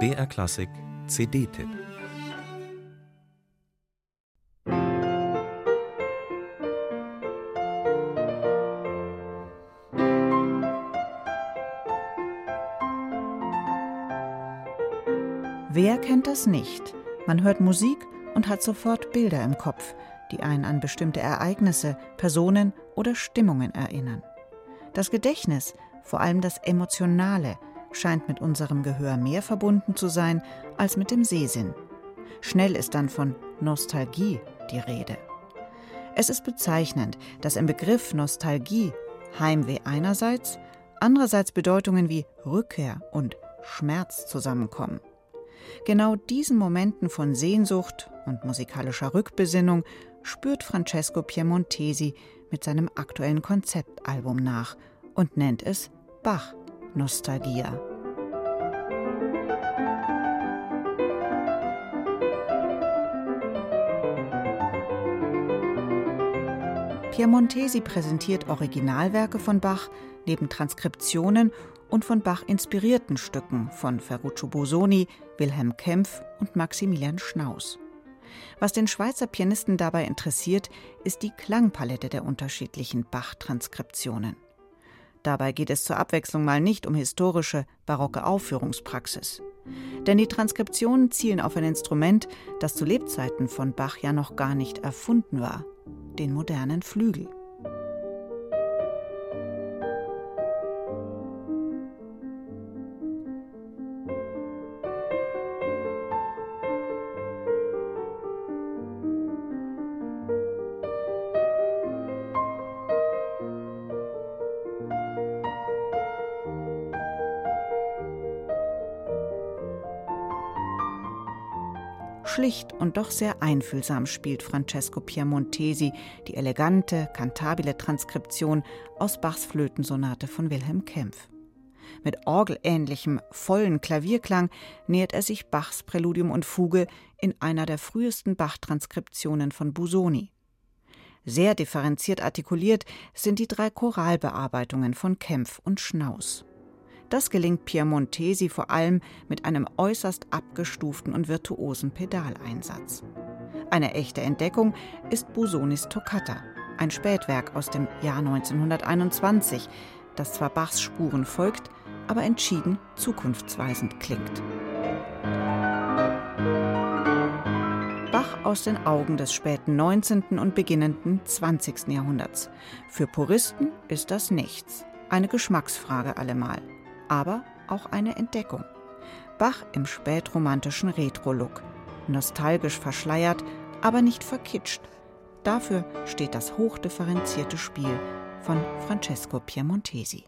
BR Klassik CD-Tipp Wer kennt das nicht? Man hört Musik und hat sofort Bilder im Kopf, die einen an bestimmte Ereignisse, Personen oder Stimmungen erinnern. Das Gedächtnis, vor allem das Emotionale, scheint mit unserem Gehör mehr verbunden zu sein als mit dem Sehsinn. Schnell ist dann von Nostalgie die Rede. Es ist bezeichnend, dass im Begriff Nostalgie Heimweh einerseits, andererseits Bedeutungen wie Rückkehr und Schmerz zusammenkommen. Genau diesen Momenten von Sehnsucht und musikalischer Rückbesinnung spürt Francesco Piemontesi mit seinem aktuellen Konzeptalbum nach und nennt es Bach Nostalgia. Piemontesi präsentiert Originalwerke von Bach neben Transkriptionen und von Bach inspirierten Stücken von Ferruccio Bosoni, Wilhelm Kempf und Maximilian Schnaus. Was den Schweizer Pianisten dabei interessiert, ist die Klangpalette der unterschiedlichen Bach-Transkriptionen. Dabei geht es zur Abwechslung mal nicht um historische, barocke Aufführungspraxis. Denn die Transkriptionen zielen auf ein Instrument, das zu Lebzeiten von Bach ja noch gar nicht erfunden war, den modernen Flügel. Schlicht und doch sehr einfühlsam spielt Francesco Piemontesi die elegante, kantabile Transkription aus Bachs Flötensonate von Wilhelm Kempf. Mit orgelähnlichem, vollen Klavierklang nähert er sich Bachs Präludium und Fuge in einer der frühesten Bach-Transkriptionen von Busoni. Sehr differenziert artikuliert sind die drei Choralbearbeitungen von Kempf und Schnaus. Das gelingt Piemontesi vor allem mit einem äußerst abgestuften und virtuosen Pedaleinsatz. Eine echte Entdeckung ist Busonis Toccata, ein Spätwerk aus dem Jahr 1921, das zwar Bachs Spuren folgt, aber entschieden zukunftsweisend klingt. Bach aus den Augen des späten 19. und beginnenden 20. Jahrhunderts. Für Puristen ist das nichts, eine Geschmacksfrage allemal aber auch eine Entdeckung. Bach im spätromantischen Retro-Look. Nostalgisch verschleiert, aber nicht verkitscht. Dafür steht das hochdifferenzierte Spiel von Francesco Piemontesi.